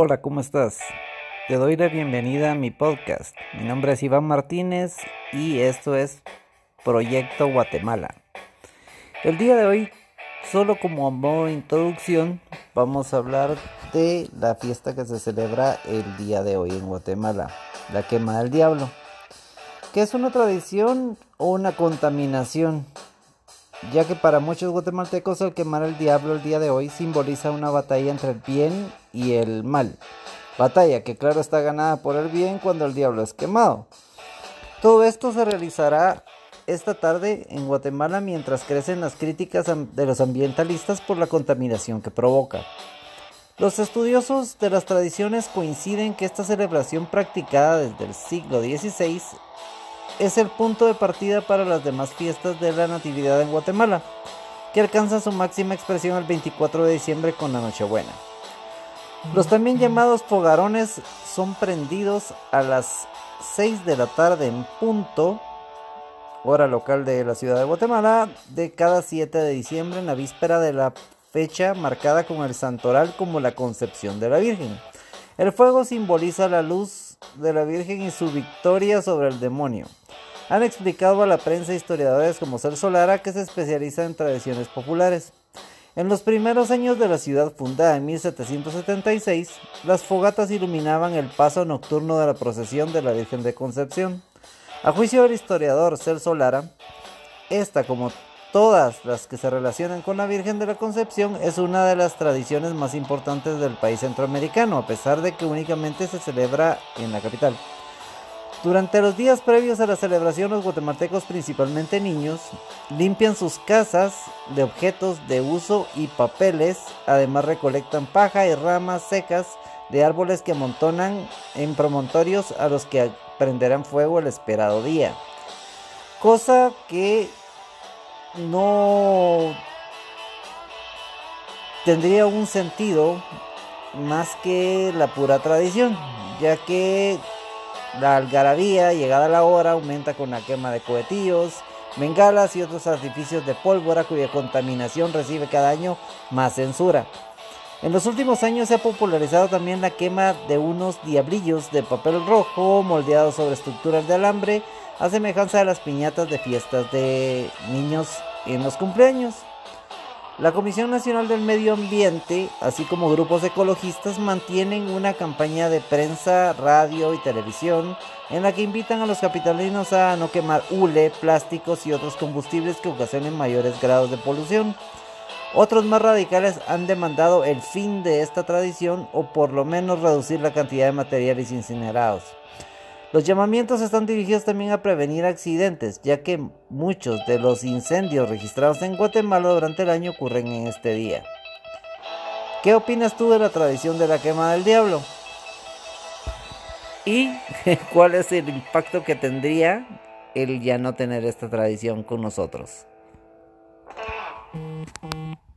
Hola, ¿cómo estás? Te doy la bienvenida a mi podcast. Mi nombre es Iván Martínez y esto es Proyecto Guatemala. El día de hoy, solo como modo de introducción, vamos a hablar de la fiesta que se celebra el día de hoy en Guatemala, la quema del diablo, que es una tradición o una contaminación ya que para muchos guatemaltecos el quemar el diablo el día de hoy simboliza una batalla entre el bien y el mal. Batalla que claro está ganada por el bien cuando el diablo es quemado. Todo esto se realizará esta tarde en Guatemala mientras crecen las críticas de los ambientalistas por la contaminación que provoca. Los estudiosos de las tradiciones coinciden que esta celebración practicada desde el siglo XVI es el punto de partida para las demás fiestas de la Natividad en Guatemala, que alcanza su máxima expresión el 24 de diciembre con la Nochebuena. Los también llamados fogarones son prendidos a las 6 de la tarde en punto, hora local de la ciudad de Guatemala, de cada 7 de diciembre en la víspera de la fecha marcada con el santoral como la concepción de la Virgen. El fuego simboliza la luz de la Virgen y su victoria sobre el demonio. Han explicado a la prensa historiadores como Celso Lara que se especializa en tradiciones populares. En los primeros años de la ciudad fundada en 1776, las fogatas iluminaban el paso nocturno de la procesión de la Virgen de Concepción. A juicio del historiador Celso Lara, esta, como todas las que se relacionan con la Virgen de la Concepción, es una de las tradiciones más importantes del país centroamericano, a pesar de que únicamente se celebra en la capital. Durante los días previos a la celebración, los guatemaltecos, principalmente niños, limpian sus casas de objetos de uso y papeles. Además, recolectan paja y ramas secas de árboles que amontonan en promontorios a los que prenderán fuego el esperado día. Cosa que no tendría un sentido más que la pura tradición, ya que la algarabía, llegada la hora, aumenta con la quema de cohetillos, bengalas y otros artificios de pólvora cuya contaminación recibe cada año más censura. En los últimos años se ha popularizado también la quema de unos diablillos de papel rojo moldeados sobre estructuras de alambre a semejanza de las piñatas de fiestas de niños en los cumpleaños. La Comisión Nacional del Medio Ambiente, así como grupos ecologistas, mantienen una campaña de prensa, radio y televisión en la que invitan a los capitalinos a no quemar hule, plásticos y otros combustibles que ocasionen mayores grados de polución. Otros más radicales han demandado el fin de esta tradición o por lo menos reducir la cantidad de materiales incinerados. Los llamamientos están dirigidos también a prevenir accidentes, ya que muchos de los incendios registrados en Guatemala durante el año ocurren en este día. ¿Qué opinas tú de la tradición de la quema del diablo? ¿Y cuál es el impacto que tendría el ya no tener esta tradición con nosotros?